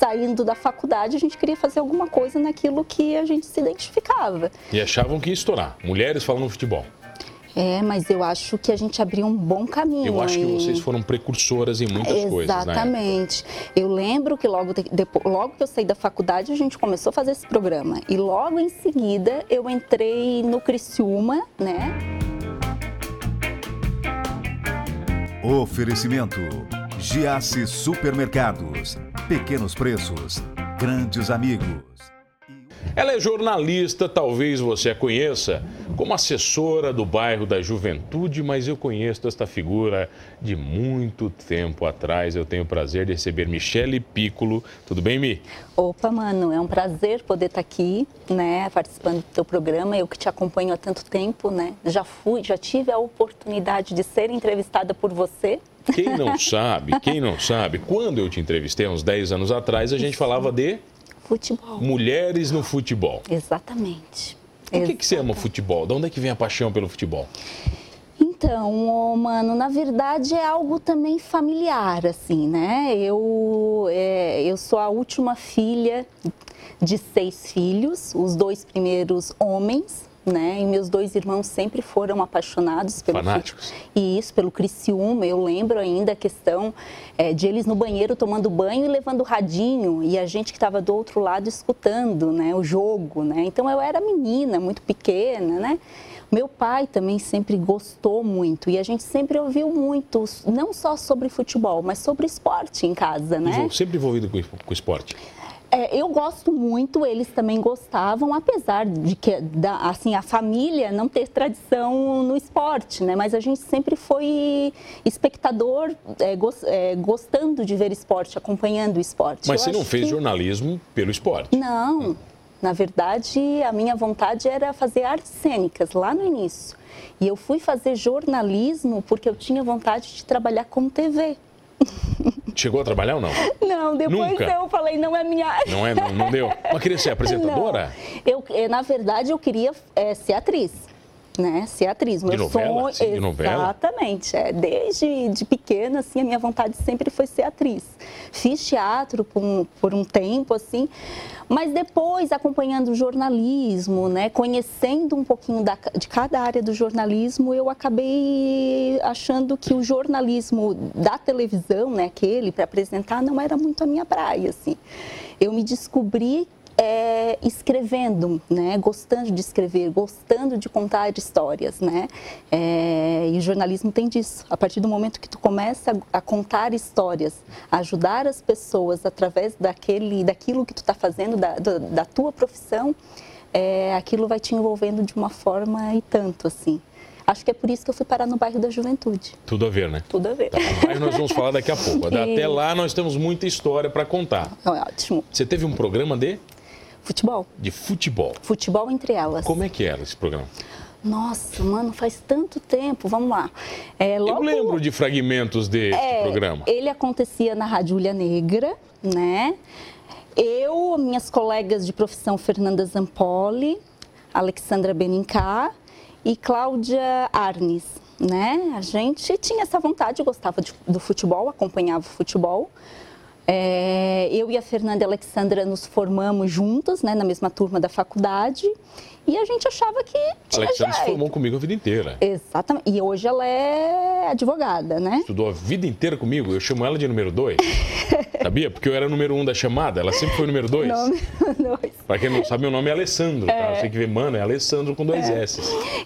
saindo da faculdade, a gente queria fazer alguma coisa naquilo que a gente se identificava. E achavam que ia estourar. Mulheres falando futebol. É, mas eu acho que a gente abriu um bom caminho. Eu acho que vocês foram precursoras em muitas coisas. né? Exatamente. Eu lembro que logo, de- logo que eu saí da faculdade, a gente começou a fazer esse programa. E logo em seguida eu entrei no Criciúma, né? Oferecimento: Giasse Supermercados. Pequenos preços, grandes amigos. Ela é jornalista, talvez você a conheça como assessora do bairro da Juventude, mas eu conheço esta figura de muito tempo atrás. Eu tenho o prazer de receber Michele Piccolo. Tudo bem, Mi? Opa, mano, é um prazer poder estar aqui, né, participando do teu programa. Eu que te acompanho há tanto tempo, né? Já fui, já tive a oportunidade de ser entrevistada por você. Quem não sabe, quem não sabe, quando eu te entrevistei há uns 10 anos atrás, a gente falava de Futebol. mulheres no futebol. Exatamente. Por que, que você ama futebol? De onde é que vem a paixão pelo futebol? Então, ô, mano, na verdade é algo também familiar, assim, né? Eu, é, eu sou a última filha de seis filhos, os dois primeiros homens, né? E meus dois irmãos sempre foram apaixonados pelo Fanáticos. E isso, pelo Criciúma. Eu lembro ainda a questão é, de eles no banheiro tomando banho e levando o radinho e a gente que estava do outro lado escutando, né? O jogo, né? Então eu era menina, muito pequena, né? Meu pai também sempre gostou muito e a gente sempre ouviu muito, não só sobre futebol, mas sobre esporte em casa, né? Sempre envolvido com, com esporte. É, eu gosto muito, eles também gostavam, apesar de que da, assim, a família não ter tradição no esporte, né? Mas a gente sempre foi espectador, é, gos- é, gostando de ver esporte, acompanhando o esporte. Mas Eu você não fez que- jornalismo pelo esporte. Não, na verdade, a minha vontade era fazer artes cênicas lá no início. E eu fui fazer jornalismo porque eu tinha vontade de trabalhar com TV. Chegou a trabalhar ou não? Não, depois Nunca? eu falei, não é minha área. Não é? Não, não deu? Mas queria ser apresentadora? Não. Eu, eh, na verdade, eu queria eh, ser atriz. Né? Ser atriz. Meu novela? sonho. De novela? Exatamente. É, desde de pequena, assim, a minha vontade sempre foi ser atriz. Fiz teatro por um, por um tempo, assim, mas depois, acompanhando o jornalismo, né? conhecendo um pouquinho da- de cada área do jornalismo, eu acabei achando que o jornalismo da televisão, né, aquele para apresentar, não era muito a minha praia. Assim. Eu me descobri é, escrevendo, né? Gostando de escrever, gostando de contar histórias, né? É, e o jornalismo tem disso. A partir do momento que tu começa a, a contar histórias, a ajudar as pessoas através daquele, daquilo que tu está fazendo, da, da, da tua profissão, é, aquilo vai te envolvendo de uma forma e tanto, assim. Acho que é por isso que eu fui parar no bairro da Juventude. Tudo a ver, né? Tudo a ver. Aí nós vamos falar daqui a pouco. Até lá nós temos muita história para contar. É ótimo. Você teve um programa de, Futebol. de futebol. Futebol entre elas. Como é que era esse programa? Nossa, mano, faz tanto tempo. Vamos lá. É, Eu logo- lembro de fragmentos desse É, programa. Ele acontecia na Rádio Ulha Negra, né? Eu, minhas colegas de profissão Fernanda Zampoli, Alexandra Benincá e Cláudia Arnes, né? A gente tinha essa vontade, gostava de- do futebol, acompanhava o futebol. É, eu e a Fernanda e a Alexandra nos formamos juntas, né, na mesma turma da faculdade, e a gente achava que A tinha Alexandre se jeito. formou comigo a vida inteira. Exatamente. E hoje ela é advogada, né? Estudou a vida inteira comigo. Eu chamo ela de número dois. Sabia? Porque eu era número um da chamada. Ela sempre foi número dois. Nome dois. Pra quem não sabe, meu nome é Alessandro, tá? Você tem que ver, mano, é Alessandro com dois S.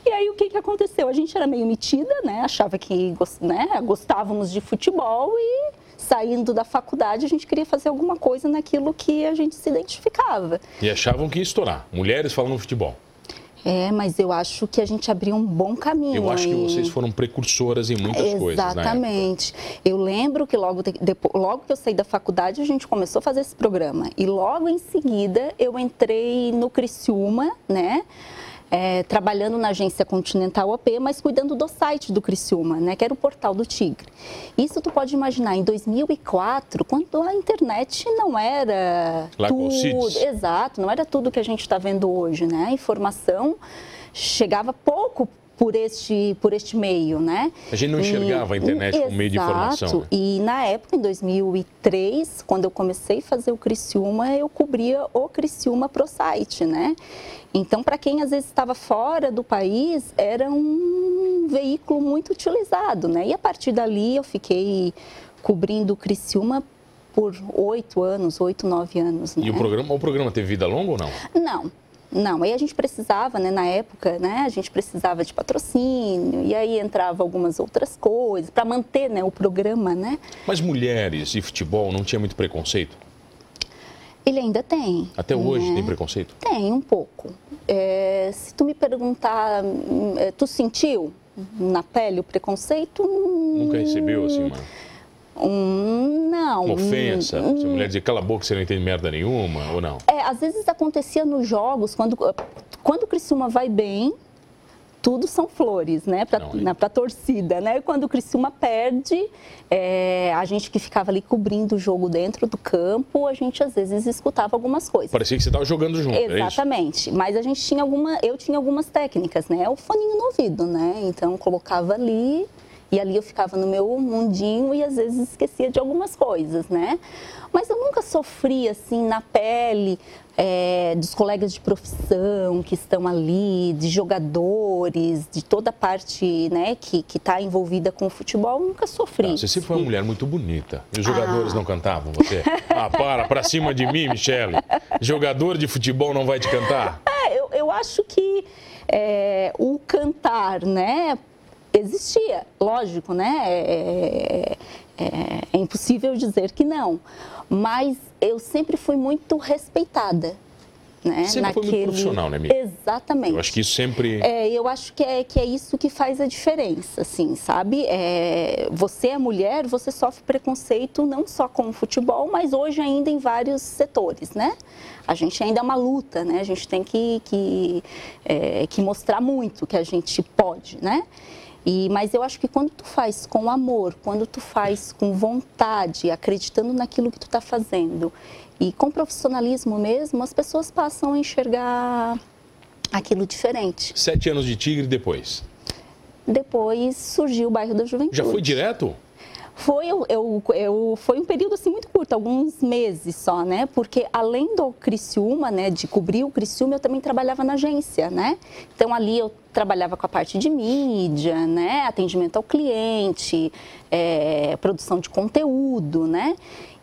E aí o que, que aconteceu? A gente era meio metida, né? Achava que né? gostávamos de futebol e saindo da faculdade a gente queria fazer alguma coisa naquilo que a gente se identificava. E achavam que ia estourar. Mulheres falando futebol. É, mas eu acho que a gente abriu um bom caminho. Eu acho que vocês foram precursoras em muitas coisas, né? Exatamente. Eu lembro que logo, de- depo- logo que eu saí da faculdade, a gente começou a fazer esse programa. E logo em seguida, eu entrei no Criciúma, né? É, trabalhando na agência Continental AP, mas cuidando do site do Criciúma, né? Que era o Portal do Tigre. Isso tu pode imaginar, em 2004, quando a internet não era Lá tudo... Exato, não era tudo que a gente está vendo hoje, né? A informação chegava pouco por este, por este meio, né? A gente não enxergava e, a internet como meio de informação. Né? E na época, em 2003, quando eu comecei a fazer o Criciúma, eu cobria o Criciúma pro site, né? Então, para quem às vezes estava fora do país, era um veículo muito utilizado, né? E a partir dali eu fiquei cobrindo o Criciúma por oito anos, oito, nove anos. Né? E o programa, o programa teve vida longa ou não? Não, não, aí a gente precisava, né, na época, né, a gente precisava de patrocínio, e aí entrava algumas outras coisas para manter, né, o programa, né. Mas mulheres e futebol não tinha muito preconceito? Ele ainda tem. Até hoje né? tem preconceito? Tem, um pouco. É, se tu me perguntar, é, tu sentiu na pele o preconceito? Nunca recebeu assim, mano? Um, não. Uma ofensa? Um, Se a mulher dizer cala a boca, você não entende merda nenhuma, ou não? É, às vezes acontecia nos jogos, quando, quando o Criciúma vai bem, tudo são flores, né, para a torcida, né? Quando o Criciúma perde, é, a gente que ficava ali cobrindo o jogo dentro do campo, a gente às vezes escutava algumas coisas. Parecia que você estava jogando junto, é Exatamente, é mas a gente tinha alguma, eu tinha algumas técnicas, né? O foninho no ouvido, né? Então colocava ali e ali eu ficava no meu mundinho e às vezes esquecia de algumas coisas, né? Mas eu nunca sofri assim na pele é, dos colegas de profissão que estão ali, de jogadores, de toda a parte né, que está envolvida com o futebol, nunca sofri. Ah, você sempre foi uma mulher muito bonita. E os jogadores ah. não cantavam você? Ah, para, para cima de mim, Michele. Jogador de futebol não vai te cantar? É, eu, eu acho que é, o cantar, né? Existia, lógico, né? É, é, é, impossível dizer que não, mas eu sempre fui muito respeitada. Né? Sempre Naquele... foi muito profissional, né, Miriam? Exatamente. Eu acho que isso sempre... É, eu acho que é, que é isso que faz a diferença, assim, sabe? É, você é mulher, você sofre preconceito não só com o futebol, mas hoje ainda em vários setores, né? A gente ainda é uma luta, né? A gente tem que, que, é, que mostrar muito que a gente pode, né? E, mas eu acho que quando tu faz com amor, quando tu faz com vontade, acreditando naquilo que tu está fazendo e com profissionalismo mesmo, as pessoas passam a enxergar aquilo diferente. Sete anos de Tigre depois? Depois surgiu o bairro da Juventude. Já foi direto? Foi, eu, eu, foi um período assim muito curto, alguns meses só, né? Porque além do Criciúma, né, de cobrir o Criciúma, eu também trabalhava na agência, né? Então ali eu trabalhava com a parte de mídia, né? Atendimento ao cliente, é, produção de conteúdo, né?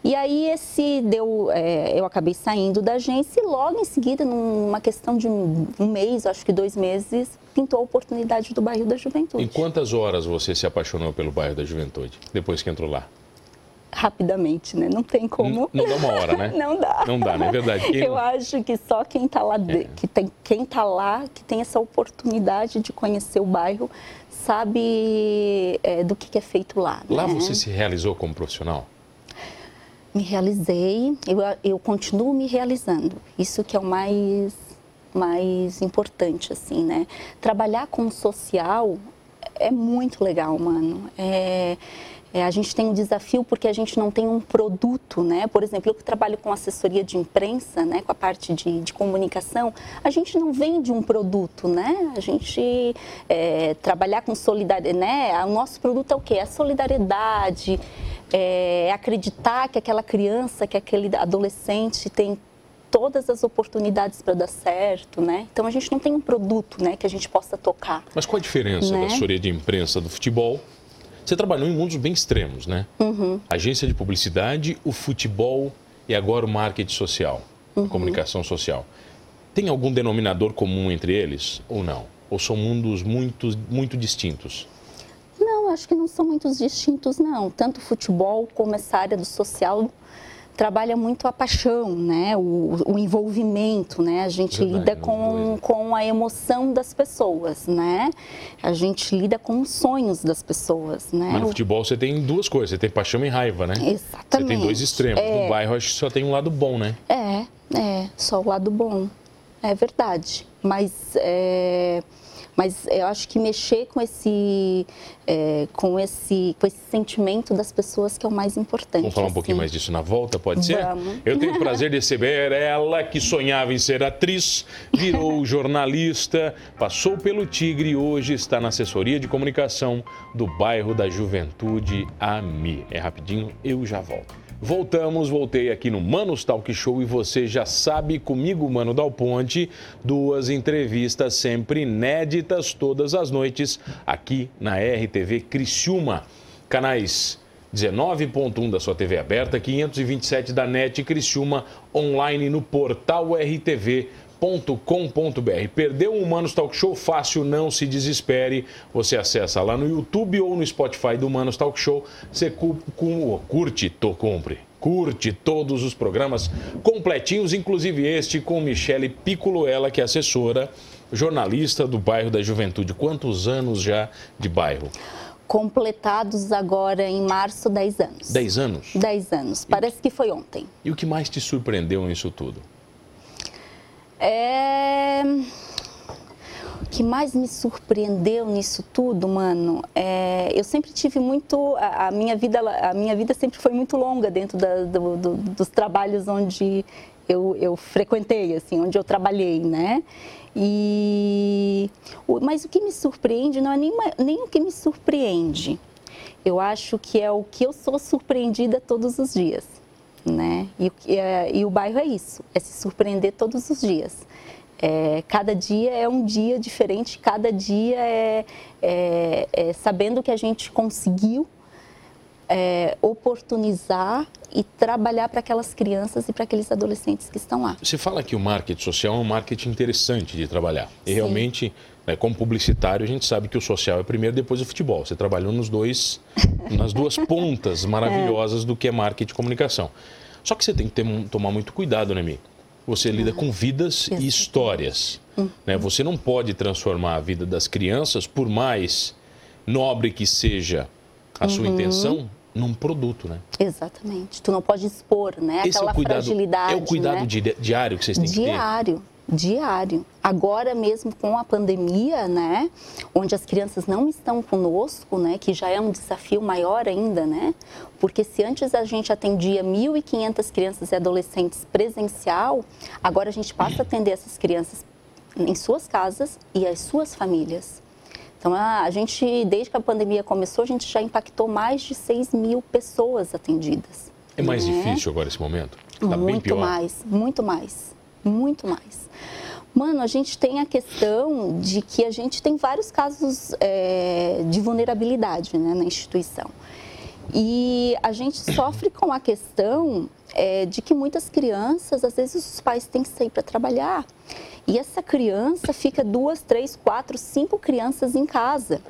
E aí esse deu, é, eu acabei saindo da agência e logo em seguida, numa questão de um, um mês, acho que dois meses, pintou a oportunidade do bairro da Juventude. Em quantas horas você se apaixonou pelo bairro da Juventude depois que entrou lá? Rapidamente, né? Não tem como. Não, não dá uma hora, né? não dá. Não dá, não é verdade. Quem... Eu acho que só quem está lá, de... é. que tem quem está lá, que tem essa oportunidade de conhecer o bairro, sabe é, do que, que, é feito lá. Lá né? você se realizou como profissional? Me realizei, eu, eu continuo me realizando. Isso que é o mais, mais importante, assim, né? Trabalhar com o social é muito legal, mano. É, é, a gente tem um desafio porque a gente não tem um produto, né? Por exemplo, eu que trabalho com assessoria de imprensa, né? Com a parte de, de comunicação, a gente não vende um produto, né? A gente é, trabalhar com solidariedade, né? O nosso produto é o quê? É a solidariedade, é acreditar que aquela criança, que aquele adolescente tem todas as oportunidades para dar certo, né? Então a gente não tem um produto, né, que a gente possa tocar. Mas qual a diferença né? da assessoria de imprensa do futebol? Você trabalhou em mundos bem extremos, né? Uhum. Agência de publicidade, o futebol e agora o marketing social, uhum. a comunicação social. Tem algum denominador comum entre eles ou não? Ou são mundos muito, muito distintos? Acho que não são muito distintos, não. Tanto o futebol como essa área do social trabalha muito a paixão, né? o, o envolvimento, né? a gente Verdade, lida com, com a emoção das pessoas, né? a gente lida com os sonhos das pessoas. Né? Mas no futebol você tem duas coisas, você tem paixão e raiva, né? Exatamente. Você tem dois extremos, é... no bairro acho que só tem um lado bom, né? É, é, só o lado bom, é verdade, mas... É Mas eu acho que mexer com esse, é, com esse, com esse sentimento das pessoas que é o mais importante. Vamos falar um pouquinho assim. mais disso na volta, pode ser? Vamos. Eu tenho o prazer de receber ela que sonhava em ser atriz, virou jornalista, passou pelo Tigre e hoje está na assessoria de comunicação do bairro da Juventude AMI. É rapidinho, eu já volto. Voltamos, voltei aqui no Manos Talk Show e você já sabe comigo, Mano Dal Ponte, duas entrevistas sempre inéditas todas as noites aqui na RTV Criciúma. Canais 19.1 da sua TV aberta, 527 da NET Criciúma, online no portal rtv.com.br. Perdeu um Humanos Talk Show fácil, não se desespere. Você acessa lá no YouTube ou no Spotify do Humanos Talk Show. Você cu- cu- curte, to, compre. Curte todos os programas completinhos, inclusive este com Michele Piccolo, ela que é assessora, jornalista do bairro da Juventude. Quantos anos já de bairro? Completados agora em março, 10 anos. 10 anos? 10 anos. Parece que foi ontem. E o que mais te surpreendeu nisso tudo? É... O que mais me surpreendeu nisso tudo, mano, é... eu sempre tive muito. A minha vida, a minha vida sempre foi muito longa dentro da- do- do- dos trabalhos onde eu, eu frequentei, assim, onde eu trabalhei, né? E... Mas o que me surpreende não é nem, nem o que me surpreende. Eu acho que é o que eu sou surpreendida todos os dias né? E, o que é- e o bairro é isso, é se surpreender todos os dias. É, cada dia é um dia diferente, cada dia é, é- é sabendo que a gente conseguiu é, oportunizar e trabalhar para aquelas crianças e para aqueles adolescentes que estão lá. Você fala que o marketing social é um marketing interessante de trabalhar. E Sim. realmente, como publicitário, a gente sabe que o social é primeiro, depois o futebol. Você trabalhou nos dois, nas duas pontas maravilhosas do que é marketing e comunicação. Só que você tem que ter, tomar muito cuidado, né, Mi? Você lida com vidas e histórias. Né? Você não pode transformar a vida das crianças, por mais nobre que seja a sua intenção, num produto, né? Exatamente. Tu não pode expor, né? Esse é Aquela o cuidado, fragilidade. é o cuidado né? di- diário que vocês têm que ter. Diário, diário. Agora mesmo com a pandemia, né, onde as crianças não estão conosco, né, que já é um desafio maior ainda, né? Porque se antes a gente atendia 1.500 crianças e adolescentes presencial, agora a gente passa a atender essas crianças em suas casas e as suas famílias. Então, a gente, desde que a pandemia começou, a gente já impactou mais de 6 mil pessoas atendidas. É mais né? difícil agora esse momento? Tá bem muito mais, muito mais, muito mais. Mano, a gente tem a questão de que a gente tem vários casos é, de vulnerabilidade né, na instituição. E a gente sofre com a questão é, de que muitas crianças, às vezes, os pais têm que sair para trabalhar. E essa criança fica duas, três, quatro, cinco crianças em casa.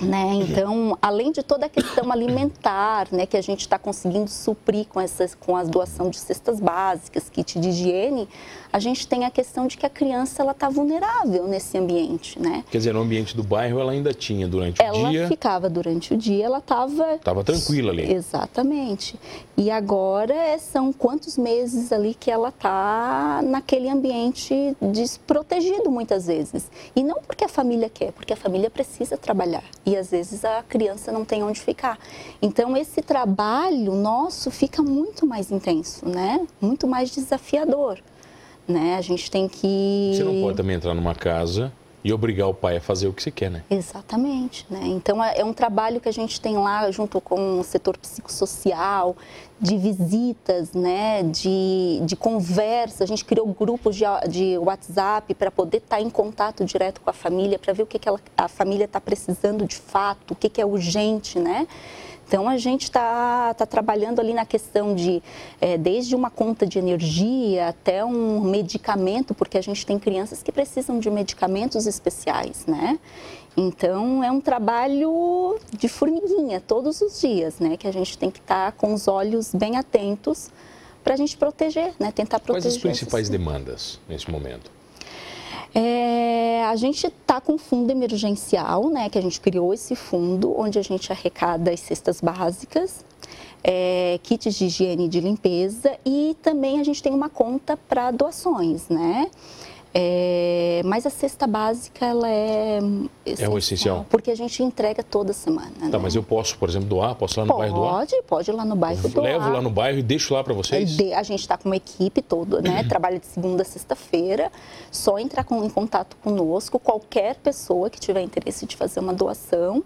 Né? Então, além de toda a questão alimentar, né, que a gente está conseguindo suprir com, essas, com a doação de cestas básicas, kit de higiene, a gente tem a questão de que a criança ela está vulnerável nesse ambiente, né? Quer dizer, no ambiente do bairro ela ainda tinha durante Ela o dia. ficava durante o dia, ela estava Tava tranquila ali. Exatamente. E agora é- são quantos meses ali que ela está naquele ambiente desprotegido muitas vezes. E não porque a família quer, porque a família precisa trabalhar. E às vezes a criança não tem onde ficar. Então esse trabalho nosso fica muito mais intenso, né? Muito mais desafiador. Né? A gente tem que. Você não pode também entrar numa casa e obrigar o pai a fazer o que você quer, né? Exatamente, né? Então é é um trabalho que a gente tem lá junto com o setor psicossocial, de visitas, né? De, de conversa. A gente criou grupos de, de WhatsApp para poder estar em contato direto com a família, para ver o que, que ela, a família está precisando de fato, o que, que é urgente, né? Então a gente está tá trabalhando ali na questão de eh, desde uma conta de energia até um medicamento, porque a gente tem crianças que precisam de medicamentos especiais, né? Então é um trabalho de formiguinha todos os dias, né? Que a gente tem que estar com os olhos bem atentos para a gente proteger, né? Tentar Quais proteger. as principais demandas nesse momento? É, a gente está com um fundo emergencial, né? Que a gente criou esse fundo onde a gente arrecada as cestas básicas, é, kits de higiene e de limpeza e também a gente tem uma conta para doações, né? É, mas a cesta básica, ela é É o essencial. Porque a gente entrega toda semana. Tá, né? mas eu posso, por exemplo, doar? Posso ir lá no bairro doar? Pode, pode ir lá no bairro doar. Levo lá no bairro e deixo lá para vocês? De- A gente está com uma equipe toda, né? Trabalha de segunda a sexta-feira. Só entrar com- em contato conosco. Qualquer pessoa que tiver interesse de fazer uma doação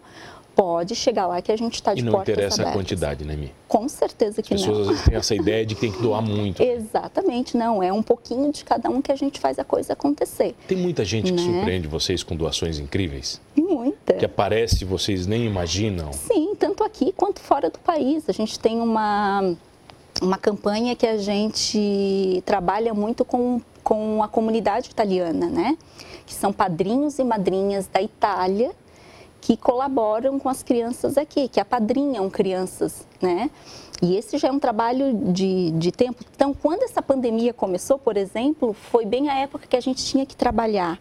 pode chegar lá que a gente está E de não portas interessa a abertas. quantidade, né, Mi? Com certeza que As pessoas não. às vezes têm essa ideia de que tem que doar muito. Exatamente, não. É um pouquinho de cada um que a gente faz a coisa acontecer. Tem muita gente que Né? surpreende vocês com doações incríveis, E muita. que aparece e vocês nem imaginam. Sim, tanto aqui quanto fora do país. A gente tem uma, uma campanha que a gente trabalha muito com, com a comunidade italiana, né? Que são padrinhos e madrinhas da Itália que colaboram com as crianças aqui, que apadrinham crianças, né? E esse já é um trabalho de, de tempo. Então, quando essa pandemia começou, por exemplo, foi bem a época que a gente tinha que trabalhar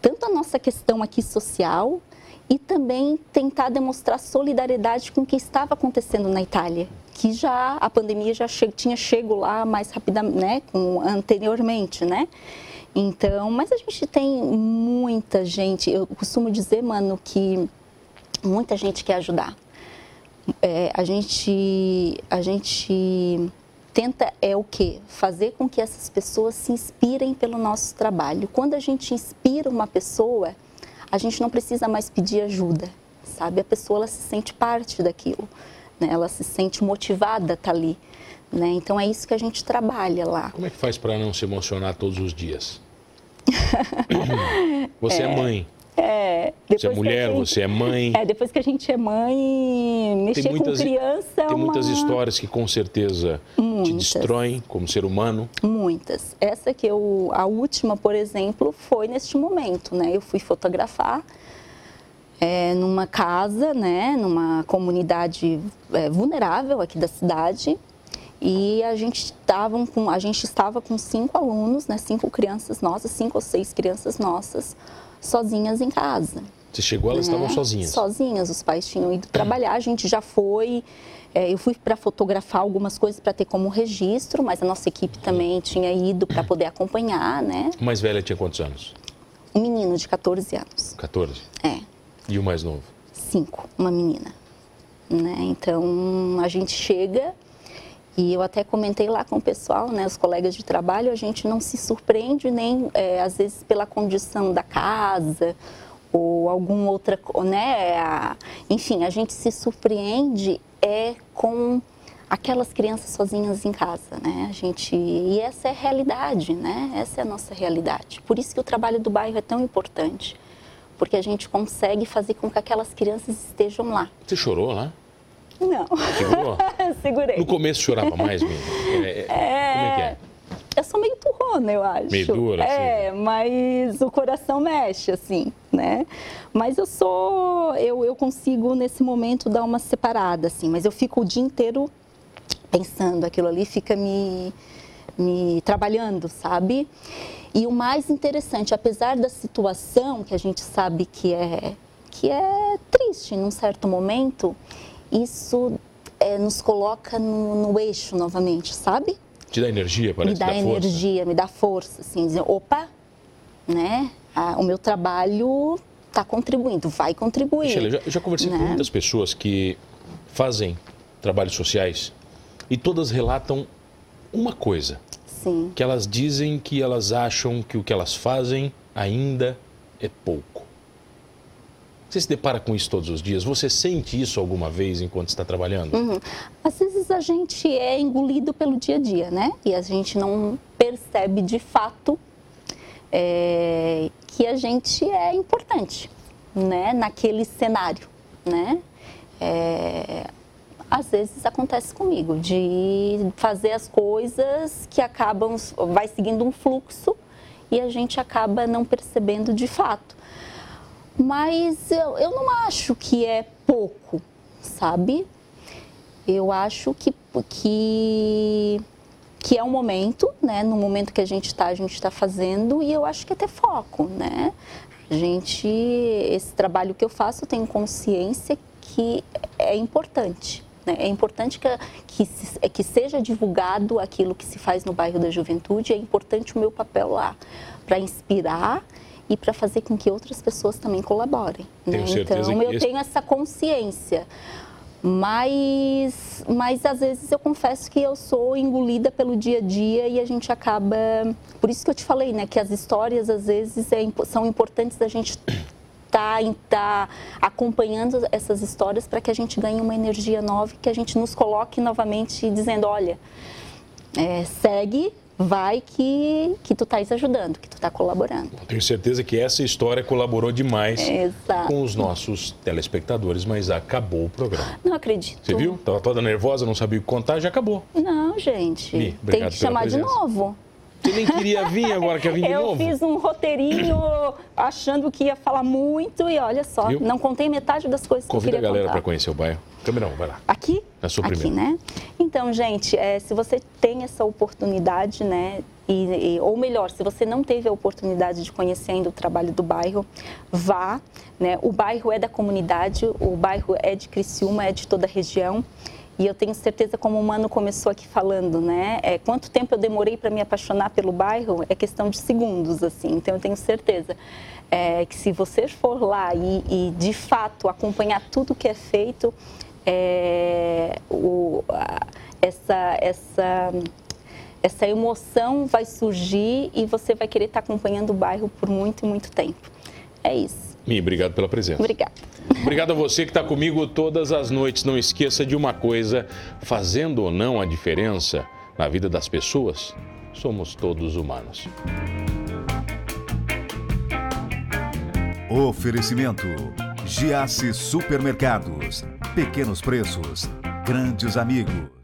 tanto a nossa questão aqui social e também tentar demonstrar solidariedade com o que estava acontecendo na Itália, que já a pandemia já che tinha chego lá mais rapidamente, né, com, anteriormente, né? Então, mas a gente tem muita gente, eu costumo dizer, mano, que muita gente quer ajudar. É, a gente a gente tenta é o quê? Fazer com que essas pessoas se inspirem pelo nosso trabalho. Quando a gente inspira uma pessoa, a gente não precisa mais pedir ajuda, sabe? A pessoa ela se sente parte daquilo, né? Ela se sente motivada a estar ali, né? Então é isso que a gente trabalha lá. Como é que faz para não se emocionar todos os dias? Você é, mãe, É, você é mulher, gente- você é mãe. É, depois que a gente é mãe, mexer com criança é tem uma... muitas histórias que com certeza te Muitas. destroem como ser humano. Muitas. Essa que eu, a última, por exemplo, foi neste momento, né? Eu fui fotografar é, numa casa, né? Numa comunidade é, vulnerável aqui da cidade. E a gente, estavam com, a gente estava com cinco alunos, né? Cinco crianças nossas, cinco ou seis crianças nossas, sozinhas em casa. Você chegou, elas né? estavam sozinhas. Sozinhas, os pais tinham ido trabalhar, a gente já foi. é, eu fui para fotografar algumas coisas para ter como registro, mas a nossa equipe também tinha ido para poder acompanhar, né? O mais velha tinha quantos anos? Um menino de 14 anos. 14. É, E o mais novo? cinco, uma menina. Né? Então a gente chega e eu até comentei lá com o pessoal, né, os colegas de trabalho, a gente não se surpreende nem é, às vezes pela condição da casa ou alguma outra, né, a- enfim, a gente se surpreende é com aquelas crianças sozinhas em casa, né? A gente e essa é a realidade, né? Essa é a nossa realidade. Por isso que o trabalho do bairro é tão importante, porque a gente consegue fazer com que aquelas crianças estejam lá. Você chorou lá? Não, Segurou? segurei. No começo chorava mais mesmo. É, é- Como é que é? Eu sou meio turrona, eu acho. Meio dura, É, mas o coração mexe, assim, né? Mas eu sou. Eu, eu consigo, nesse momento, dar uma separada, assim. Mas eu fico o dia inteiro pensando, aquilo ali fica me, me trabalhando, sabe? E o mais interessante, apesar da situação que a gente sabe que é, que é triste num certo momento, isso é, nos coloca no, no eixo novamente, sabe? Te dá energia, parece me dá, dá força. energia, me dá força, assim, dizer, opa, né? Ah, o meu trabalho está contribuindo, vai contribuir. Michele, eu já, eu já conversei com né? muitas pessoas que fazem trabalhos sociais e todas relatam uma coisa, Sim, que elas dizem que elas acham que o que elas fazem ainda é pouco. Você se depara com isso todos os dias? Você sente isso alguma vez enquanto está trabalhando? Uhum. às vezes a gente é engolido pelo dia a dia, né? E a gente não percebe de fato é, que a gente é importante, né? Naquele cenário, né? É, às vezes acontece comigo de fazer as coisas que acabam vai seguindo um fluxo e a gente acaba não percebendo de fato. Mas eu, eu não acho que é pouco, sabe? Eu acho que, que, que é um momento, né? No momento que a gente está, a gente está fazendo e eu acho que é ter foco, né? A gente, esse trabalho que eu faço, eu tenho consciência que é importante, Né? É importante que, que, que seja divulgado aquilo que se faz no bairro da juventude, é importante o meu papel lá, para inspirar e para fazer com que outras pessoas também colaborem. Né? Então, eu esse... tenho essa consciência. Mas, mas às vezes eu confesso que eu sou engolida pelo dia a dia e a gente acaba. Por isso que eu te falei, né? Que as histórias às vezes é, são importantes da gente estar tá, tá acompanhando essas histórias para que a gente ganhe uma energia nova que a gente nos coloque novamente dizendo: olha, é, segue, vai que, que tu estás ajudando, que tu está colaborando. Tenho certeza que essa história colaborou demais Exato. com os nossos telespectadores, mas acabou o programa. Não acredito. Você viu? Estava toda nervosa, não sabia o que contar, já acabou. Não, gente. Tem que chamar de novo. Você nem queria vir, agora quer vir de eu novo? Eu fiz um roteirinho achando que ia falar muito e olha só, Viu? não contei metade das coisas Convida que eu queria Convida a galera para conhecer o bairro. Câmera vai lá. Aqui? Na sua Aqui, primeira. né? Então, gente, é, se você tem essa oportunidade, né, e, e, ou melhor, se você não teve a oportunidade de conhecer ainda o trabalho do bairro, vá. Né? O bairro é da comunidade, o bairro é de Criciúma, é de toda a região. E eu tenho certeza, como o Mano começou aqui falando, né? É, quanto tempo eu demorei para me apaixonar pelo bairro é questão de segundos, assim. Então eu tenho certeza é, que se você for lá e, e, de fato acompanhar tudo que é feito, é, o, a, essa, essa, essa emoção vai surgir e você vai querer estar acompanhando o bairro por muito, muito tempo. É isso. Mi, obrigado pela presença. Obrigada. Obrigado a você que está comigo todas as noites. Não esqueça de uma coisa: fazendo ou não a diferença na vida das pessoas, somos todos humanos. Oferecimento: Giasse Supermercados. Pequenos preços, grandes amigos.